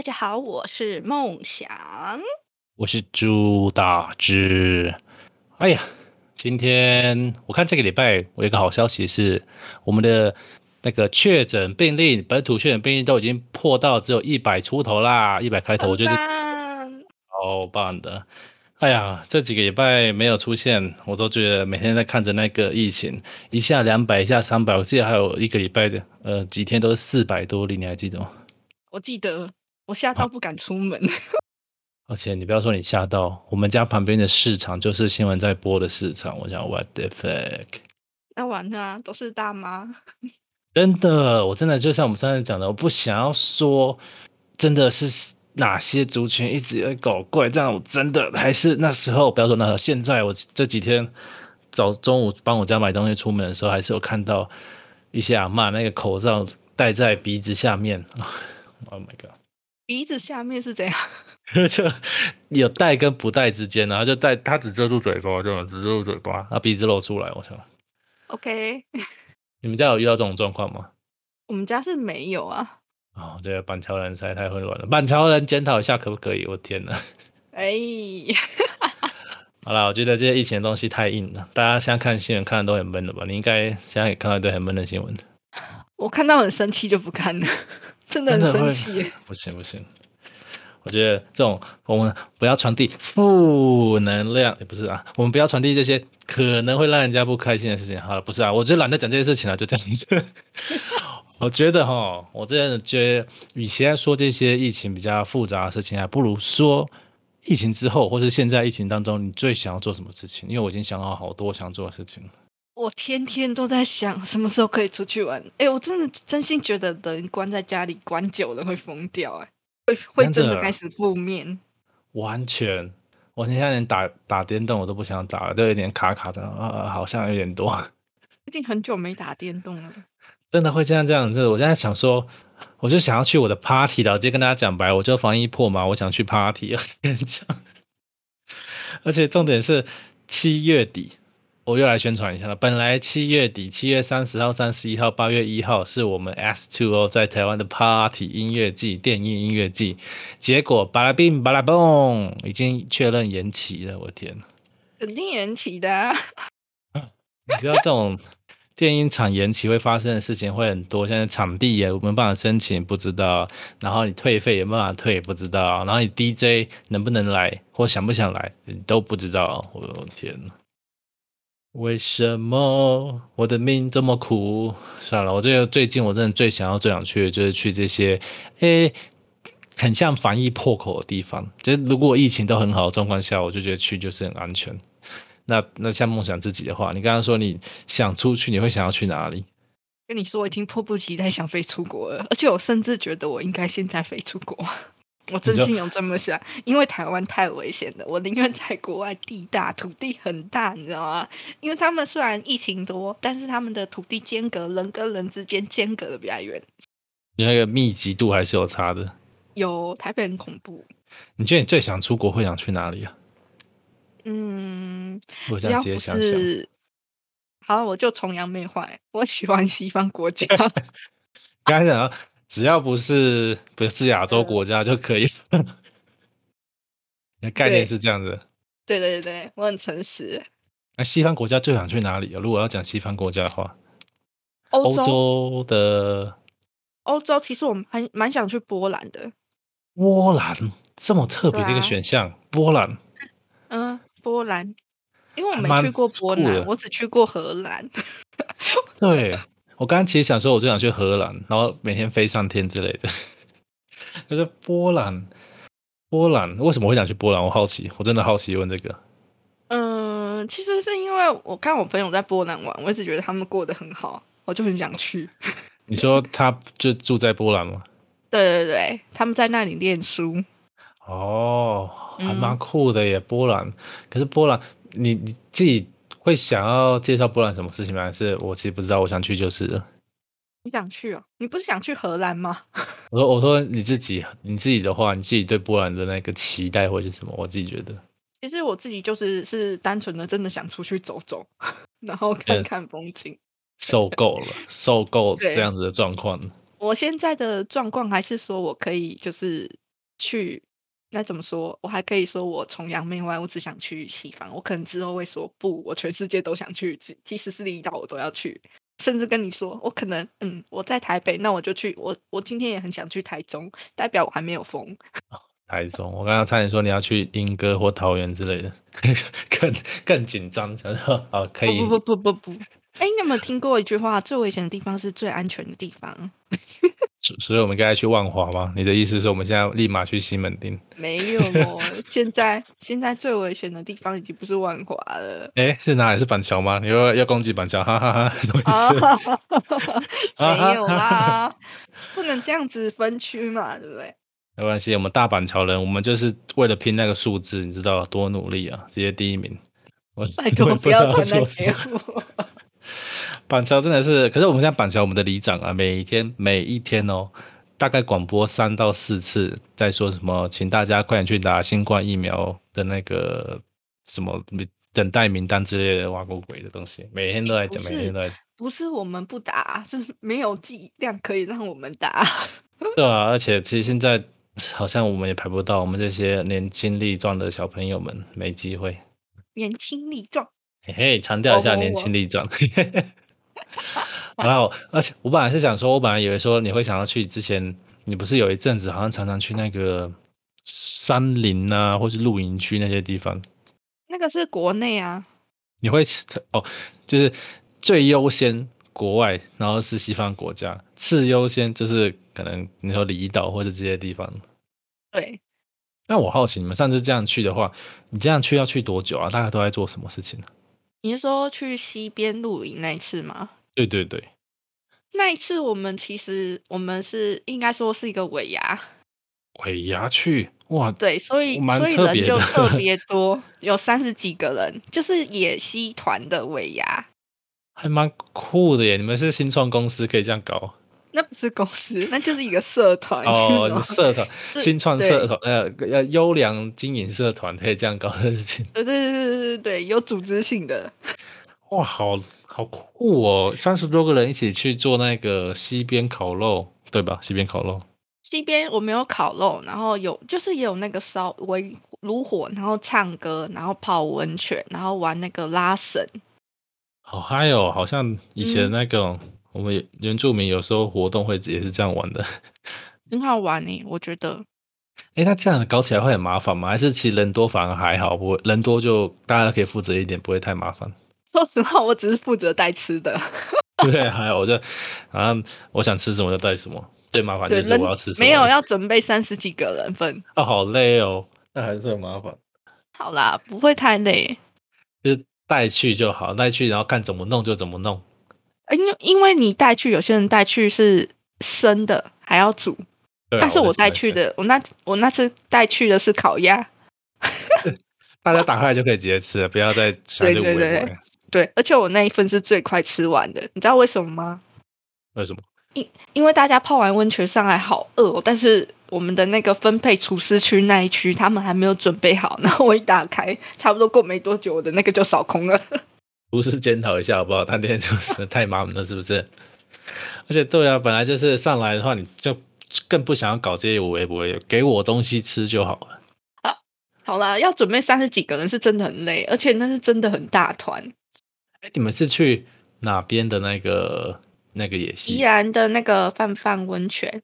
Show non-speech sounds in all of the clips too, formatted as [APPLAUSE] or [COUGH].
大家好，我是梦想。我是朱大志。哎呀，今天我看这个礼拜，我有一个好消息是，我们的那个确诊病例，本土确诊病例都已经破到只有一百出头啦，一百开头，我觉得棒超棒的。哎呀，这几个礼拜没有出现，我都觉得每天在看着那个疫情，一下两百，一下三百，我记得还有一个礼拜的，呃，几天都是四百多例，你还记得吗？我记得我吓到不敢出门。[LAUGHS] 而且你不要说你吓到，我们家旁边的市场就是新闻在播的市场，我想 what the fuck，那完了啊，都是大妈。[LAUGHS] 真的，我真的就像我们上次讲的，我不想要说真的是哪些族群一直在搞怪，这样我真的还是那时候不要说那时候，现在我这几天早中午帮我家买东西出门的时候，还是有看到一些阿嬷那个口罩戴在鼻子下面，[LAUGHS] Oh my god。鼻子下面是怎样？[LAUGHS] 就有戴跟不戴之间，然后就戴，它只遮住嘴巴，就只遮住嘴巴，然后鼻子露出来。我想！OK，[LAUGHS] 你们家有遇到这种状况吗？我们家是没有啊。哦，这个板桥人实在太混乱了，板桥人检讨一下可不可以？我天哪！哎，好啦，我觉得这些疫情的东西太硬了，大家现在看新闻看的都很闷了吧？你应该现在也看到一堆很闷的新闻的。我看到很生气就不看了，真的很生气耶。[LAUGHS] 不行不行，我觉得这种我们不要传递负能量，也不是啊，我们不要传递这些可能会让人家不开心的事情。好了，不是啊，我就懒得讲这些事情了，就这样子。[LAUGHS] 我觉得哈，我真的觉得，与其在说这些疫情比较复杂的事情，还不如说疫情之后，或是现在疫情当中，你最想要做什么事情？因为我已经想好好多想做的事情了。我天天都在想什么时候可以出去玩。哎，我真的真心觉得人关在家里关久了会疯掉，哎，会会真的开始负面。完全，我现在连打打电动我都不想打了，都有点卡卡的啊，好像有点多。[LAUGHS] 最近很久没打电动了。真的会这样这样子。我现在想说，我就想要去我的 party 了，我直接跟大家讲白，我就防疫破嘛，我想去 party，我跟你讲。[LAUGHS] 而且重点是七月底，我又来宣传一下了。本来七月底，七月三十号、三十一号、八月一号是我们 S Two O 在台湾的 party 音乐季、电音音乐季，结果巴拉冰巴拉蹦，已经确认延期了。我天！肯定延期的、啊，你知道这种电音场延期会发生的事情会很多，现在场地也没办法申请，不知道，然后你退费也没办法退，不知道，然后你 DJ 能不能来或想不想来，你都不知道。我的天呐，为什么我的命这么苦？算了，我这个最近我真的最想要、最想去的就是去这些，诶。很像防疫破口的地方，就是如果疫情都很好的状况下，我就觉得去就是很安全。那那像梦想自己的话，你刚刚说你想出去，你会想要去哪里？跟你说，我已经迫不及待想飞出国了，而且我甚至觉得我应该现在飞出国。我真心有这么想，因为台湾太危险了，我宁愿在国外地大土地很大，你知道吗？因为他们虽然疫情多，但是他们的土地间隔人跟人之间间隔的比较远。你那个密集度还是有差的。有台北很恐怖，你觉得你最想出国会想去哪里啊？嗯，我这样只要不直接想想，是，好，我就崇洋媚外，我喜欢西方国家。[LAUGHS] 刚才讲到，只要不是不是亚洲国家就可以。你 [LAUGHS] 的概念是这样子。对对对对，我很诚实。那西方国家最想去哪里啊？如果要讲西方国家的话，欧欧洲，的欧洲其实我蛮蛮想去波兰的。波兰这么特别的一个选项，波兰嗯，波兰，因为我没去过波兰，我只去过荷兰。[LAUGHS] 对我刚刚其实想说，我最想去荷兰，然后每天飞上天之类的。[LAUGHS] 可是波兰，波兰为什么会想去波兰？我好奇，我真的好奇问这个。嗯，其实是因为我看我朋友在波兰玩，我一直觉得他们过得很好，我就很想去。[LAUGHS] 你说他就住在波兰吗？对对对，他们在那里念书。哦，还蛮嗯酷的耶，波兰。可是波兰，你你自己会想要介绍波兰什么事情吗？还是我其实不知道，我想去就是了。你想去哦？你不是想去荷兰吗？[LAUGHS] 我说我说你自己你自己的话，你自己对波兰的那个期待会是什么？我自己觉得，其实我自己就是是单纯的真的想出去走走，[LAUGHS] 然后看嗯看风景。受够了，受够 [LAUGHS] 对这样子的状况。我现在的状况还是说我可以就是去，那怎么说？我还可以说我崇洋媚外，我只想去西方。我可能之后会说不，我全世界都想去，即即使是离岛我都要去。甚至跟你说，我可能嗯，我在台北，那我就去。我我今天也很想去台中，代表我还没有疯。台中，我刚刚差点说你要去莺歌或桃园之类的，更更紧张。想说哦，可以。不不不不不。哎，你有没有听过一句话？最危险的地方是最安全的地方。所以，我们该去万华吗？你的意思是我们现在立马去西门町？没有哦，[LAUGHS] 现在现在最危险的地方已经不是万华了。哎，是哪里？是板桥吗？你要要攻击板桥？哈哈哈，什么意思？[LAUGHS] 没有啦，不能这样子分区嘛，对不对？没关系，我们大板桥人，我们就是为了拼那个数字，你知道多努力啊！直接第一名。拜托，不要传那节目。板桥真的是，可是我们现在板桥，我们的里长啊，每一天每一天哦，大概广播三到四次，在说什么，请大家快点去打新冠疫苗的那个什么等待名单之类的挖过鬼的东西，每天都在讲，每天都在。不是我们不打，是没有剂 [LAUGHS] 量可以让我们打。对啊，而且其实现在好像我们也排不到，我们这些年轻力壮的小朋友们没机会。年轻力壮，嘿嘿，强调一下年轻力壮。[LAUGHS] 然后，而且我本来是想说，我本来以为说你会想要去之前，你不是有一阵子好像常常去那个山林啊，或是露营区那些地方。那个是国内啊。你会哦，就是最优先国外，然后是西方国家，次优先就是可能你说离岛或者这些地方。对。那我好奇，你们上次这样去的话，你这样去要去多久啊？大概都在做什么事情呢？你是说去西边露营那一次吗？对对对，那一次我们其实我们是应该说是一个尾牙，尾牙去？哇，对，所以所以人就特别。[LAUGHS] 多，有三十几个人，就是野溪团的尾牙，还蛮酷的耶！你们是新创公司，可以这样搞？那不是公司，那就是一个社团哦，社团 [LAUGHS] 新创社团，呃呃，优良经营社团可以这样搞的事情，对对对对对对，有组织性的，哇，好。好酷哦！三十多个人一起去做那个西边烤肉，对吧？西边烤肉，西边我没有烤肉，然后有就是也有那个烧围炉火，然后唱歌，然后泡温泉，然后玩那个拉绳，好嗨哦！好像以前那个我们原住民有时候活动会也是这样玩的，[LAUGHS] 很好玩呢，我觉得。哎，那这样搞起来会很麻烦吗？还是其实人多反而还好，不会人多就大家可以负责一点，不会太麻烦。说实话，我只是负责带吃的。[LAUGHS] 对，还有我就，啊，我想吃什么就带什么。最麻烦就是我要吃什么。没有要准备三十几个人份。啊，好累哦，那还是很麻烦。好啦，不会太累，就是带去就好，带去然后看怎么弄就怎么弄。因因为你带去，有些人带去是生的，还要煮。但是我带去的，我那我那次带去的是烤鸭。[LAUGHS] 大家打开来就可以直接吃了，不要再 [LAUGHS] 想着对。对，而且我那一份是最快吃完的，你知道为什么吗？为什么？因因为大家泡完温泉上来好饿，但是我们的那个分配厨师区那一区，他们还没有准备好。然后我一打开，差不多过没多久，我的那个就扫空了。[LAUGHS] 不是检讨一下好不好？他那天就是 [LAUGHS] 太麻烦了，是不是？而且对啊，本来就是上来的话，你就更不想要搞这些我微不会给我东西吃就好了。好，好啦，要准备三十几个人是真的很累，而且那是真的很大团。哎，你们是去哪边的那个那个野溪？宜兰的那个泛泛温泉。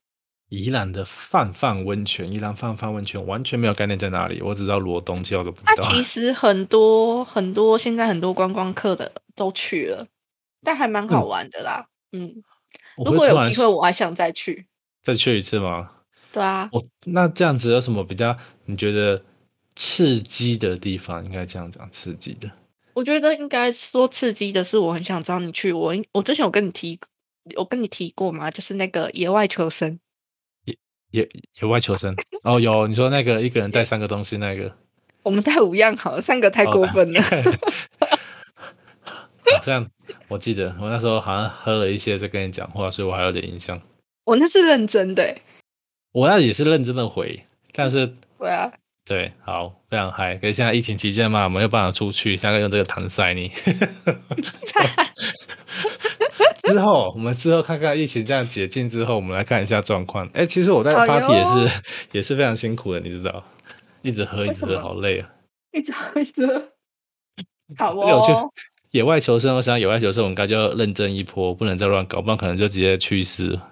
宜兰的泛泛温泉，宜兰泛泛温泉完全没有概念在哪里，我只知道罗东，其他都不知道。它其 [LAUGHS] 实很多很多，现在很多观光客的都去了，但还蛮好玩的啦。嗯，如果有机会，我还想再去。再去一次吗？对啊。我那这样子有什么比较你觉得刺激的地方？应该这样讲，刺激的。我觉得应该说刺激的是，我很想找你去。我我之前有跟你提，我跟你提过吗？就是那个野外求生。野野野外求生哦，有你说那个一个人带三个东西那个。我们带五样好，三个太过分了。[LAUGHS] 好像我记得我那时候好像喝了一些在跟你讲话，所以我还有点印象。我那是认真的。我那也是认真的回，但是对啊。对，好，非常嗨。可是现在疫情期间嘛，没有办法出去，现在用这个搪塞你。[LAUGHS] 之后我们之后看看疫情这样解禁之后，我们来看一下状况。哎，其实我在 party 也哟是也是非常辛苦的，你知道，一直喝一直喝，好累啊。一直喝一直好因为我去哦，野外求生，我想野外求生我们该就要认真一波，不能再乱搞，不然可能就直接去世了，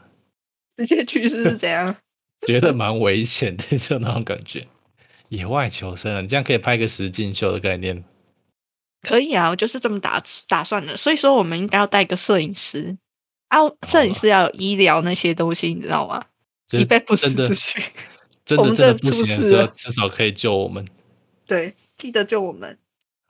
直接去世是怎样？[LAUGHS] 觉得蛮危险的，就那种感觉。野外求生啊，你这样可以拍个实境秀的概念。可以啊，我就是这么打打算的。所以说，我们应该要带个摄影师啊，摄影师要有医疗那些东西，你知道吗？就是以备不时之需。[LAUGHS] 真的真的不行的时候，至少可以救我们。对，记得救我们。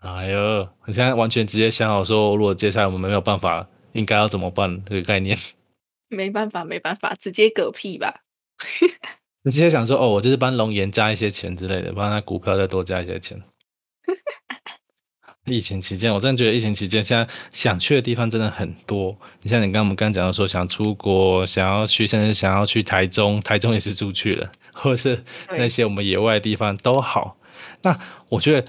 哎呦，我现在完全直接想好说，如果接下来我们没有办法，应该要怎么办这个概念。[LAUGHS] 没办法，没办法，直接嗝屁吧。你直接想说，哦，我就是帮龙岩加一些钱之类的，帮他股票再多加一些钱。疫情期间，我真的觉得疫情期间，现在想去的地方真的很多。你像你刚刚我们刚刚讲到说，想出国，想要去，甚至想要去台中，台中也是出去了，或者是那些我们野外的地方都好。那我觉得，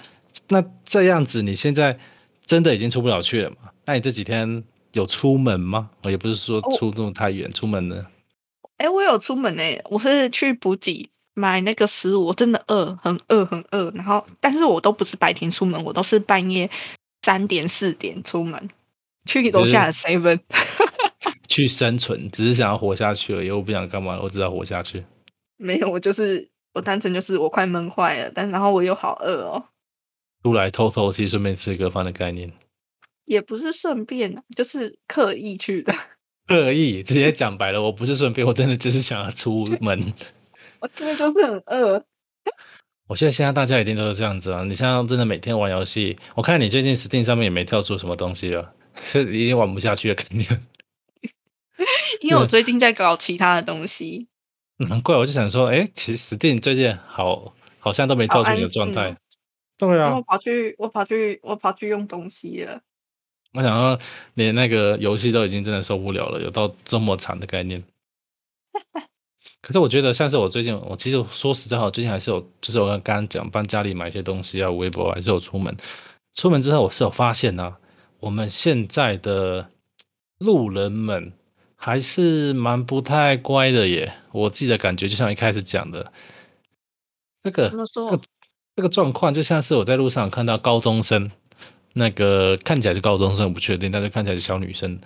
那这样子，你现在真的已经出不了去了嘛？那你这几天有出门吗？我也不是说哦出那么太远，出门呢？哎，我有出门诶，我是去补给买那个食物，我真的饿，很饿，很饿。然后，但是我都不是白天出门，我都是半夜三点四点出门，去楼下的 seven。[LAUGHS] 去生存，只是想要活下去而已。我不想干嘛，我只要活下去。没有，我就是我单纯就是我快闷坏了，但然后我又好饿哦，出来透透气，顺便吃个饭的概念。也不是顺便啊，就是刻意去的。恶意直接讲白了，我不是顺便，我真的就是想要出门。[LAUGHS] 我真的就是很饿。[LAUGHS] 我觉得现在大家一定都是这样子啊！你像真的每天玩游戏，我看你最近 Steam 上面也没跳出什么东西了，[LAUGHS] 是已经玩不下去了，肯定。因为我最近在搞其他的东西，难怪我就想说，哎，其实 Steam 最近好好像都没跳出你的状态。对啊然后，跑去我跑去我跑去用东西了。我想说连那个游戏都已经真的受不了了，有到这么惨的概念。可是我觉得像是我最近，我其实说实在话，我最近还是有，就是我刚刚讲帮家里买一些东西啊，微博还是有出门。出门之后，我是有发现啊，我们现在的路人们还是蛮不太乖的耶。我自己的感觉，就像一开始讲的，这个这个状况，就像是我在路上看到高中生，那个看起来是高中生，我不确定，但是看起来是小女生，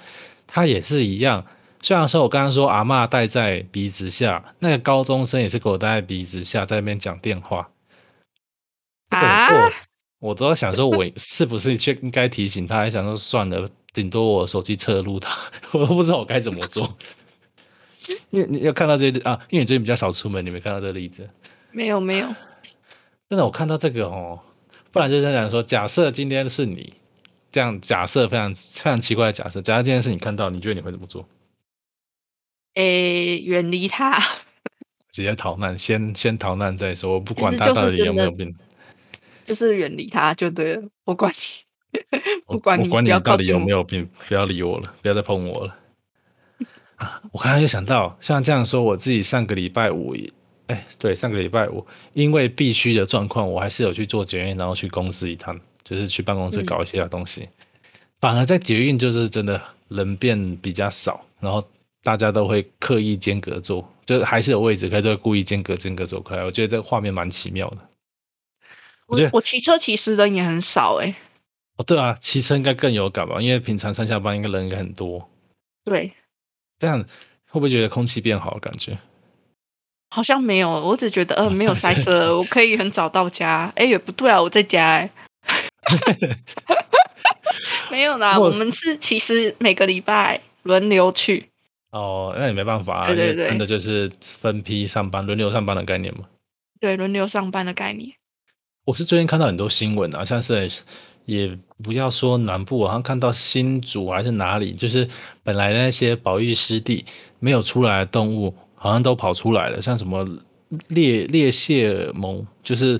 她也是一样。虽然说我刚刚说阿嬷戴在鼻子下，那个高中生也是给我戴在鼻子下，在那边讲电话。这个啊我我都在想说，我是不是却应该提醒他？还想说算了，顶多我手机侧录他，[LAUGHS] 我都不知道我该怎么做。[LAUGHS] 因为你有看到这些啊，因为你最近比较少出门，你没看到这个例子。没有没有，真的，我看到这个哦，不然就是讲说，假设今天是你这样，假设非常非常奇怪的假设，假设今天是你看到，你觉得你会怎么做？诶，远离他。直接逃难，先先逃难再说，我不管他到底有没有病，就是远离他就对了，我管你，[LAUGHS] 管你，我管你到底有没有病，不要理我了，不要再碰我了。啊，我刚刚就想到，像这样说，我自己上个礼拜五也，哎，对，上个礼拜我，因为必须的状况，我还是有去做捷运，然后去公司一趟，就是去办公室嗯搞一些东西。反而在捷运就是真的人变比较少，然后大家都会刻意间隔坐，就是还是有位置，可是都会故意间隔间隔走开。我觉得这个画面蛮奇妙的。我觉得我骑车其实人也很少诶、哦，对啊，骑车应该更有感吧，因为平常上下班应该人应该很多。对，这样会不会觉得空气变好感觉？好像没有，我只觉得呃没有塞车，我可以很早到家。哎，也不对啊，我在家哎。[LAUGHS] 没有啦，我我们是其实每个礼拜轮流去。哦，那也没办法啊，对对对真的就是分批上班、轮流上班的概念嘛。对，轮流上班的概念。我是最近看到很多新闻啊，像是也不要说南部，好像看到新竹还是哪里，就是本来那些保育湿地没有出来的动物，好像都跑出来了，像什么猎猎蟹獴，就是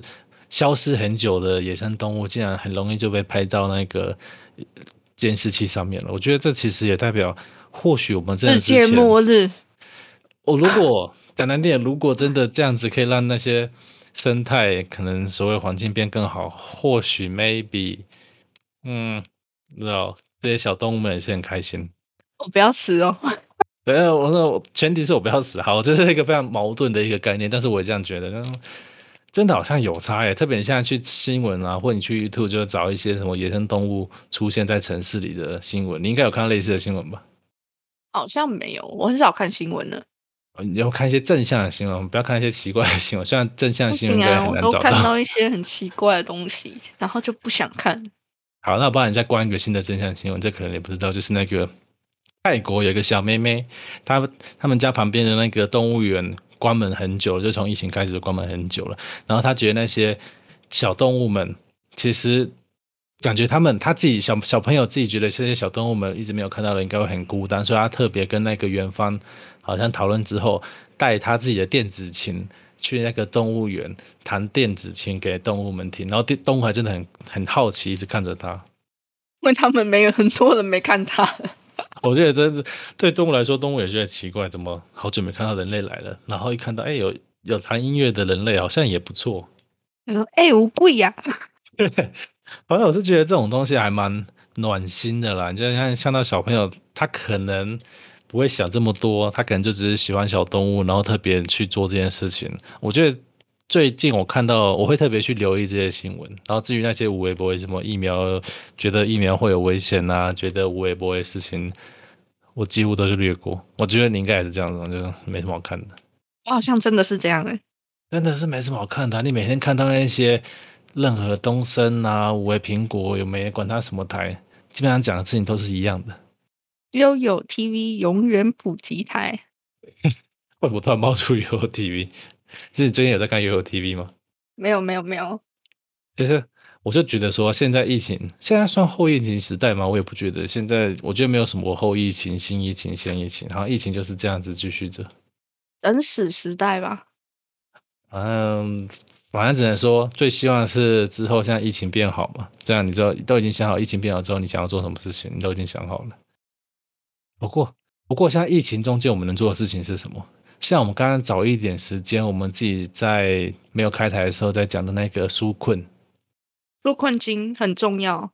消失很久的野生动物，竟然很容易就被拍到那个呃监视器上面了。我觉得这其实也代表，或许我们真的世界末日，我如果讲难听点，如果真的这样子可以让那些生态可能所谓环境变更好，或许 maybe，嗯，不知道这些小动物们也是很开心。我不要死哦。对，我说前提是我不要死。好，这是一个非常矛盾的一个概念，但是我也这样觉得。真的好像有差耶，特别你现在去新闻啊，或你去 YouTube 就找一些什么野生动物出现在城市里的新闻，你应该有看到类似的新闻吧？好像没有，我很少看新闻呢。你要看一些正向的新闻，不要看一些奇怪的新闻。虽然正向新闻应该很难找到。我都看到一些很奇怪的东西，然后就不想看。好，那我帮你再关一个新的正向新闻，这可能你不知道，就是那个泰国有个小妹妹，她他们家旁边的那个动物园。关门很久，就从疫情开始就关门很久了。然后她觉得那些小动物们，其实感觉他们他自己小小朋友自己觉得这些小动物们一直没有看到的，应该会很孤单，所以他特别跟那个园方好像讨论之后，带他自己的电子琴去那个动物园弹电子琴给动物们听。然后动物还真的很很好奇，一直看着他，因为他们没有很多人没看他。我觉得真的对动物来说，动物也觉得奇怪，怎么好久没看到人类来了？然后一看到，哎，有有弹音乐的人类，好像也不错。他说：“哎，无贵呀。[LAUGHS] ”反正我是觉得这种东西还蛮暖心的啦。你就像像到小朋友，他可能不会想这么多，他可能就只是喜欢小动物，然后特别去做这件事情。我觉得。最近我看到，我会特别去留意这些新闻。然后至于那些无微博什么疫苗，觉得疫苗会有危险啊，觉得无微博的事情，我几乎都是略过。我觉得你应该也是这样子，就没什么好看的。我好像真的是这样哎，真的是没什么好看的。你每天看到那些任何东升啊、五味苹果有没管它什么台，基本上讲的事情都是一样的。悠悠 TV 永远普及台。为什么突然冒出悠悠 TV？是你最近有在看 U O T V 吗？没有，没有，没有。就是我就觉得说，现在疫情现在算后疫情时代吗？我也不觉得。现在我觉得没有什么后疫情、新疫情、先疫情，然后疫情就是这样子继续着。等死时代吧。嗯，反正只能说，最希望是之后现在疫情变好嘛。这样你知道都已经想好，疫情变好之后你想要做什么事情，你都已经想好了。不过，不过现在疫情中间我们能做的事情是什么？像我们刚刚早一点时间，我们自己在没有开台的时候在讲的那个纾困，纾困金很重要。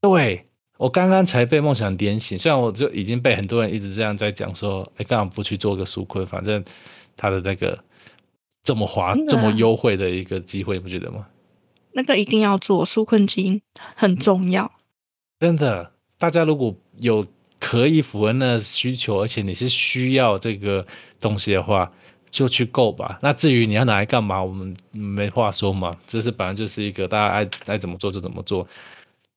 对我刚刚才被梦想点醒，虽然我就已经被很多人一直这样在讲说，哎，干嘛不去做个纾困？反正他的那个这么划、这么优惠的一个机会，不觉得吗？那个一定要做纾困金，很重要。真的，大家如果有。可以符合那需求，而且你是需要这个东西的话，就去购吧。那至于你要拿来干嘛，我们没话说嘛。这是本来就是一个大家爱爱怎么做就怎么做。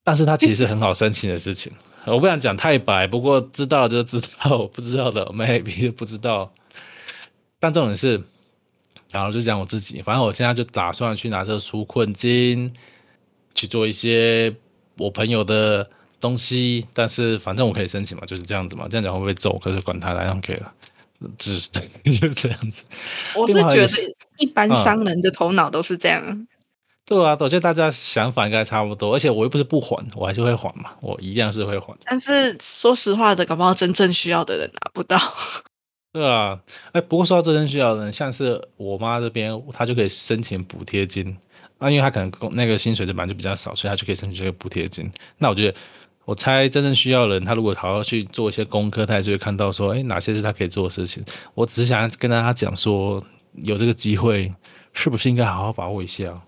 但是它其实是很好申请的事情。我不想讲太白，不过知道就知道，[LAUGHS] 不知道的 maybe 不知道。但重点是，然后就讲我自己，反正我现在就打算去拿这个纾困金去做一些我朋友的。东西，但是反正我可以申请嘛，就是这样子嘛。这样讲会不会走？可是管他，来样可以了，就是 [LAUGHS] 就是这样子。我是觉得一般商人的头脑都是这样。对啊，我觉得大家想法应该差不多。而且我又不是不还，我还是会还嘛，我一样是会还。但是说实话的，搞不好真正需要的人拿不到。对啊，哎，不过说到真正需要的人，像是我妈这边，她就可以申请补贴金。那因为他可能那个薪水就本来就比较少，所以他就可以申请这个补贴金。那我觉得。我猜真正需要的人，他如果好好去做一些功课，他也是会看到说，哎，哪些是他可以做的事情。我只是想跟大家讲说，有这个机会，是不是应该好好把握一下？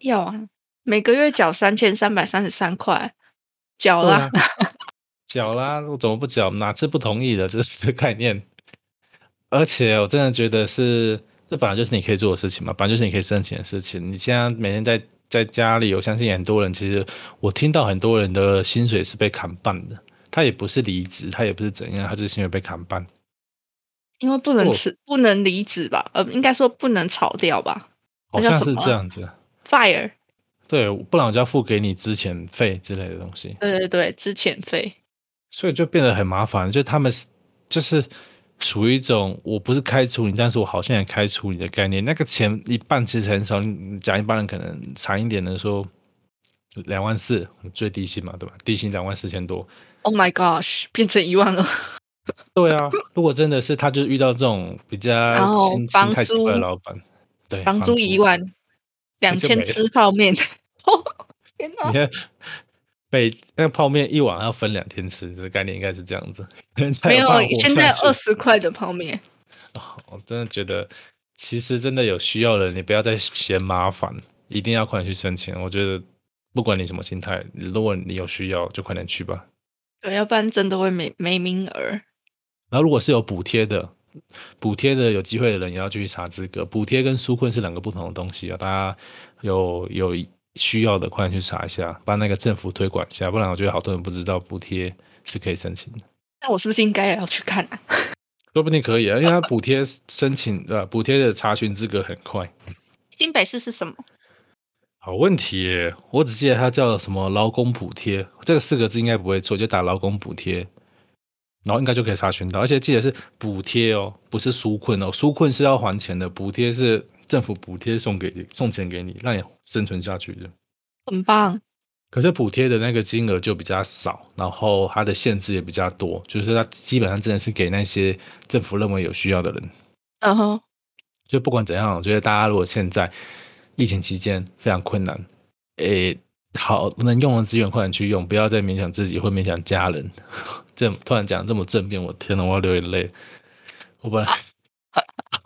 要啊，每个月缴三千三百三十三块，缴啦，[LAUGHS] 缴啦，我怎么不缴？哪次不同意的？这是概念。而且我真的觉得是，这本来就是你可以做的事情嘛，本来就是你可以申请的事情。你现在每天在。在家里，我相信很多人，其实我听到很多人的薪水是被砍半的。他也不是离职，他也不是怎样，他就是薪水被砍半。因为不能辞，不能离职吧？呃，应该说不能炒掉吧？好像是这样子。Fire。对，不然我就要付给你之前费之类的东西。对对对，之前费。所以就变得很麻烦，就他们就是。属于一种我不是开除你，但是我好像也开除你的概念。那个钱一半其实很少，你讲一般人可能长一点的说两万四最低薪嘛，对吧？低薪两万四千多。Oh my gosh，变成一万了。对啊，如果真的是他就遇到这种比较心心太奇怪的老板，对，房租一万，两千吃泡面。[LAUGHS] 天哪！你看，北那个泡面一碗要分两天吃，这个概念应该是这样子。没有，现在二十块的泡面。[LAUGHS] 我真的觉得，其实真的有需要的人，你不要再嫌麻烦，一定要快点去申请。我觉得，不管你什么心态，如果你有需要，就快点去吧。对，要不然真的会没没名额。然后，如果是有补贴的，补贴的有机会的人也要继续查资格。补贴跟纾困是两个不同的东西啊，大家有有需要的，快点去查一下，帮那个政府推广一下。不然，我觉得好多人不知道补贴是可以申请的。那我是不是应该也要去看啊？[LAUGHS] 说不定可以啊，因为它补贴申请对吧？补贴的查询资格很快。新北市是什么？好问题，我只记得它叫什么劳工补贴，这个四个字应该不会错，就打劳工补贴，然后应该就可以查询到。而且记得是补贴哦，不是纾困哦，纾困是要还钱的，补贴是政府补贴送给送钱给你，让你生存下去的。很棒。可是补贴的那个金额就比较少，然后它的限制也比较多，就是它基本上真的是给那些政府认为有需要的人。嗯哼，就不管怎样，我觉得大家如果现在疫情期间非常困难，诶，好能用的资源快点去用，不要再勉强自己或勉强家人。[LAUGHS] 这突然讲这么正面，我天呐，我要流眼泪。我本来。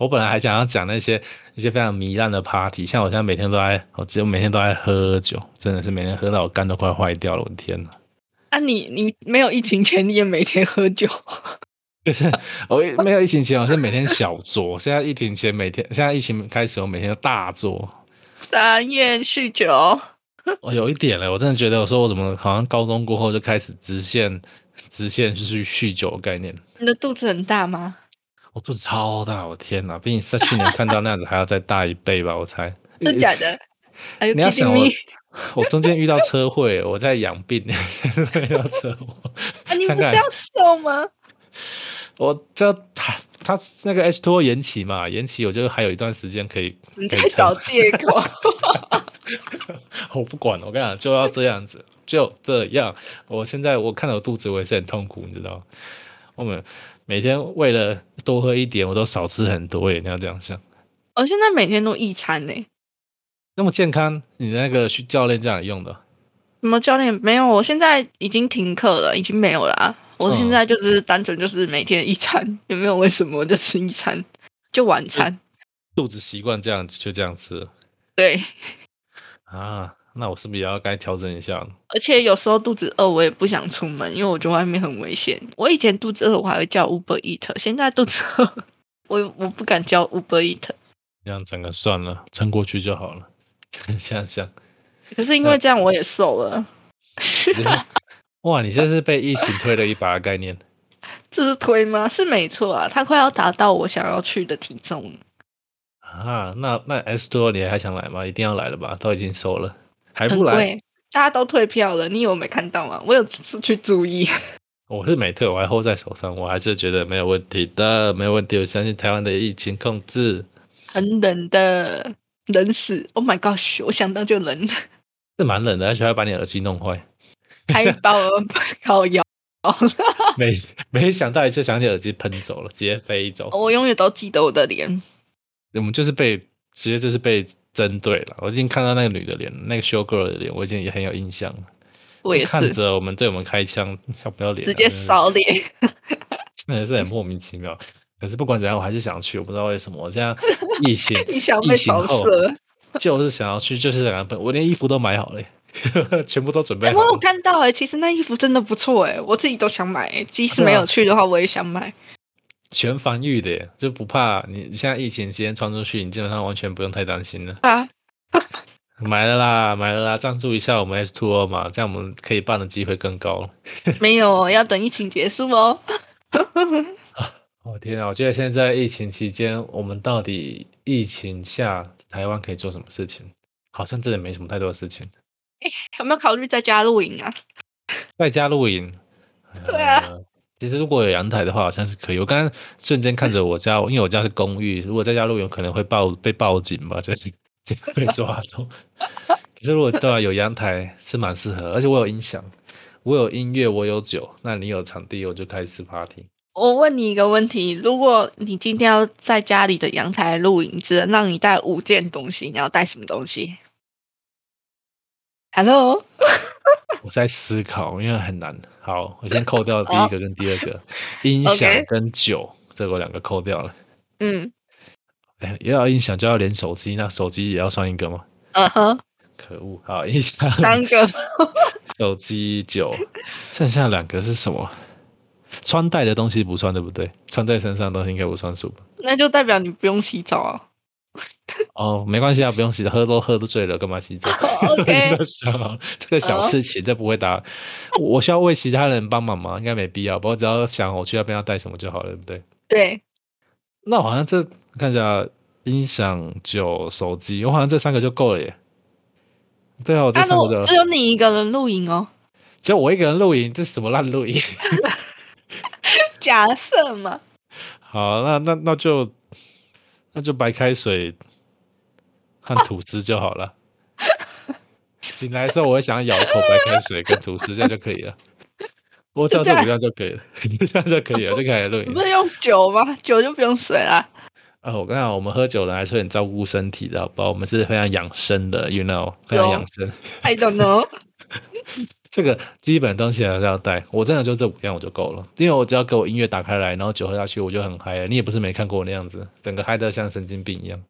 我本来还想要讲那些一些非常糜烂的 party，像我现在每天都在，我只有每天都在喝酒，真的是每天喝到我肝都快坏掉了，我的天呐！啊，你你没有疫情前你也每天喝酒？[LAUGHS] 就是我没有疫情前我是每天小酌，现在疫情前每天，现在疫情开始我每天都大酌，大宴酗酒。我有一点嘞，我真的觉得我说我怎么好像高中过后就开始直线直线就是酗酒的概念？你的肚子很大吗？我肚子超大，我天哪，比你在去年看到那样子还要再大一倍吧？我猜，真假的？你要想我，[LAUGHS] 我中间遇到车祸，我在养病，[LAUGHS] 遇到车祸。啊，[LAUGHS] 你不是要瘦吗？我这他他那个 H two 延期嘛，延期，我就还有一段时间可以。你在找借口？我不管，我跟你讲，就要这样子，就这样。我现在我看到肚子，我也是很痛苦，你知道我们。每天为了多喝一点，我都少吃很多耶。你要这样想。我现在每天都一餐呢，那么健康？你那个教练这样用的？什么教练？没有，我现在已经停课了，已经没有了。我现在就是单纯就是每天一餐，也没有？为什么我就吃一餐？就晚餐。肚子习惯这样，就这样吃。对。啊。那我是不是也要该调整一下？而且有时候肚子饿，我也不想出门，因为我觉得外面很危险。我以前肚子饿，我还会叫 Uber Eat，现在肚子饿，我我不敢叫 Uber Eat。这样整个算了，撑过去就好了。[LAUGHS] 这样想。可是因为这样，我也瘦了。[LAUGHS] 哇，你这是被疫情推了一把的概念？[LAUGHS] 这是推吗？是没错啊，他快要达到我想要去的体重。啊，那那 S 多你还想来吗？一定要来了吧？都已经瘦了。还不来？大家都退票了，你有没看到吗？我有失去注意。[LAUGHS] 我是没退，我还 hold 在手上，我还是觉得没有问题的，没有问题。我相信台湾的疫情控制。很冷的，冷死！Oh my gosh，我想到就冷。[LAUGHS] 是蛮冷的，而且还把你耳机弄坏，还把我 [LAUGHS] 靠腰。没没想到一次想起耳机喷走了，直接飞走。我永远都记得我的脸。我们就是被直接就是被。针对了，我已经看到那个女的脸，那个 show girl 的脸，我已经也很有印象了。我也看着我们对我们开枪，要不要脸？直接扫脸，[LAUGHS] 真的是很莫名其妙。可是不管怎样，我还是想去，我不知道为什么。我现在疫情，[LAUGHS] 你想被扫射，就是想要去，就是想要我连衣服都买好了，[LAUGHS] 全部都准备好。我有看到哎，其实那衣服真的不错哎，我自己都想买。即使没有去的话，我也想买。全防御的，就不怕你现在疫情期间穿出去，你基本上完全不用太担心了。啊，买了啦，买了啦，赞助一下我们 S Two O 嘛，这样我们可以办的机会更高。没有，要等疫情结束哦。我 [LAUGHS] 天啊！我觉得现在疫情期间，我们到底疫情下台湾可以做什么事情？好像真的没什么太多的事情。有没有考虑在家露营啊？在家露营？对啊。其实如果有阳台的话，好像是可以。我刚刚瞬间看着我家，因为我家是公寓，如果在家露营可能会报被报警吧，[LAUGHS] 就是被抓走。可是如果对啊有阳台是蛮适合，而且我有音响，我有音乐，我有酒，那你有场地，我就开始 party。我问你一个问题：如果你今天要在家里的阳台露营，只能让你带五件东西，你要带什么东西？Hello，我在思考，因为很难。好，我先扣掉第一个跟第二个，[LAUGHS] 音响跟酒，这个我两个扣掉了。嗯哎，要音响就要连手机，那手机也要算一个吗？嗯哼，可恶！好，音响、三个 [LAUGHS] 手机、酒，剩下两个是什么？穿戴的东西不算，对不对？穿在身上的东西应该不算数吧？那就代表你不用洗澡啊。[LAUGHS] 哦，没关系啊，不用洗，喝都喝都醉了，干嘛洗澡 [LAUGHS] OK [LAUGHS] 这个小事情，这不会打。我需要为其他人帮忙吗？应该没必要。不过只要想我去那边要带什么就好了，对不对？对，那我好像这看一下，音响、酒、手机，我好像这三个就够了耶。对啊，我这三个就只有你一个人露营哦，只有我一个人露营，这是什么烂露营？假设嘛，好，那那那就那就白开水和吐司就好了。醒来的时候，我会想要咬一口白开水跟吐司，这样就可以了。我只要这五 [LAUGHS] 样就可以了，这样就可以了，就可以来露营你不。是用酒吗？酒就不用水啦。啊，我跟你讲，我们喝酒了还是很照顾身体的，好不好？我们是非常养生的，you know，非常有养生。I don't know。[LAUGHS] 这个基本东西还是要带，我真的就这五样我就够了，因为我只要给我音乐打开来，然后酒喝下去，我就很嗨了。你也不是没看过我那样子，整个嗨得像神经病一样。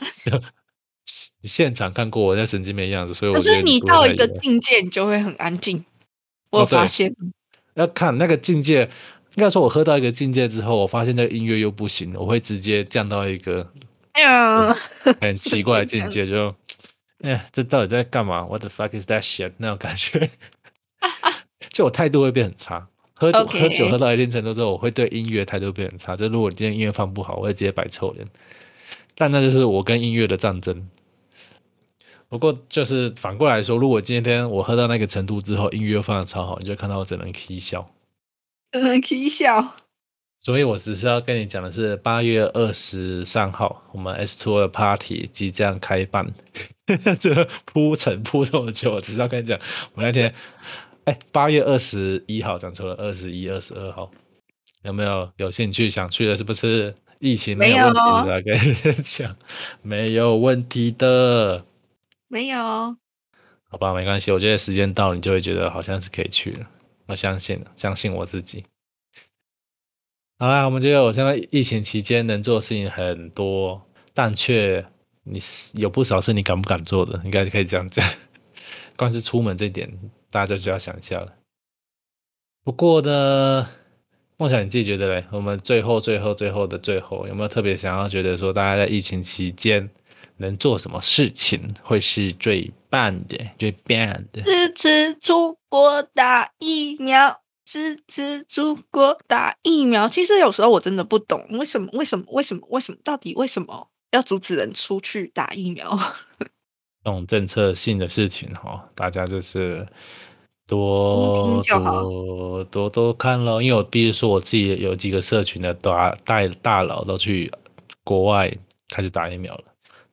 [LAUGHS] 现场看过我在神经病的样子，所以我可觉得是你到一个境界，你就会很安静。我发现，要看那个境界，应该说我喝到一个境界之后，我发现这个音乐又不行，我会直接降到一个哎呀，很奇怪的境界，就，[LAUGHS] 哎，这到底在干嘛？What the fuck is that shit？那种感觉，[LAUGHS] 就我态度会变很差。喝酒喝酒喝到一定程度之后，我会对音乐态度变很差。就如果今天音乐放不好，我会直接摆臭脸。但那就是我跟音乐的战争。不过就是反过来说，如果今天我喝到那个程度之后，音乐放的超好，你就看到我整个人 k 笑。只能 k 笑。所以我只是要跟你讲的是，八月二十三号，我们 S Two 的 Party 即将开办。[LAUGHS] 这铺陈铺这么久，我只是要跟你讲，我那天，哎，八月二十一号讲错了，二十一、二十二号，有没有有兴趣想去的？是不是？疫情没有问题的，跟你讲，[LAUGHS] 没有问题的，没有，好吧，没关系，我觉得时间到，你就会觉得好像是可以去了。我相信，相信我自己。好啦，我们觉得我现在疫情期间能做的事情很多，但却你有不少是你敢不敢做的，应该可以这样讲。[LAUGHS] 光是出门这一点，大家就需要想一下了。不过呢，梦想你自己觉得嘞？我们最后、最后、最后的最后，有没有特别想要觉得说，大家在疫情期间能做什么事情会是最棒的、最棒的？支持出国打疫苗，支持出国打疫苗。其实有时候我真的不懂，为什么？为什么？为什么？为什么？到底为什么要阻止人出去打疫苗？[LAUGHS] 这种政策性的事情哈，大家就是多多多多看咯。因为我比如说，我自己有几个社群的大大大佬都去国外开始打疫苗了。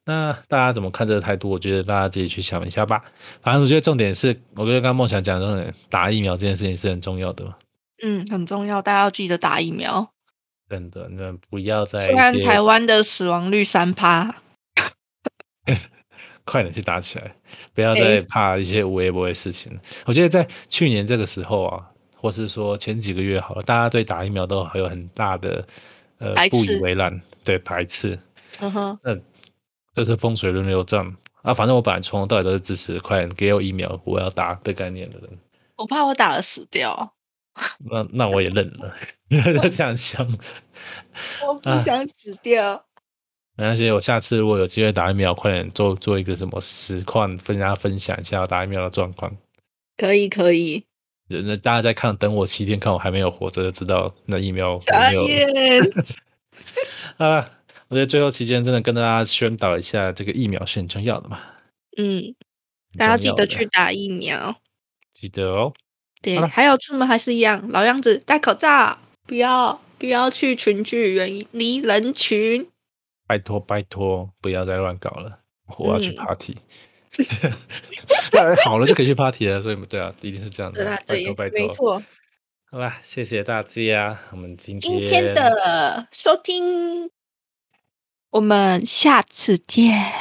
那大家怎么看这个态度？我觉得大家自己去想一下吧。反正我觉得重点是，我觉得刚刚梦想讲的重点，打疫苗这件事情是很重要的嘛。嗯，很重要，大家要记得打疫苗。真的，你们不要再虽然台湾的死亡率三趴，[LAUGHS] 快点去打起来，不要哎再怕一些无微不微的事情。我觉得在去年这个时候啊，或是说前几个月好了，大家对打疫苗都还有很大的呃不以为然，对排斥，嗯哼，那就是风水轮流转啊。反正我本来从头到尾都是支持快点给我疫苗，我要打的概念的人。我怕我打了死掉，那那我也认了，就 [LAUGHS] 这样想。我不啊想死掉。没关系，我下次如果有机会打疫苗，快点做做一个什么实况，跟大家分享一下我打疫苗的状况。可以，可以，那大家在看，等我七天看我还没有活着，就知道那疫苗没有眼。[LAUGHS] 啊。我觉得最后期间真的跟大家宣导一下，这个疫苗是很重要的嘛，嗯，大家记得去打疫苗。记得哦。对好了，还有出门还是一样，老样子，戴口罩，不要不要去群聚，远离人群。拜托拜托，不要再乱搞了，我要去嗯 party。[LAUGHS] 对，好了就可以去 party 了，所以对啊，一定是这样的。对啊，拜对托拜托，没错。好啦，谢谢大家，我们今天今天的收听，我们下次见。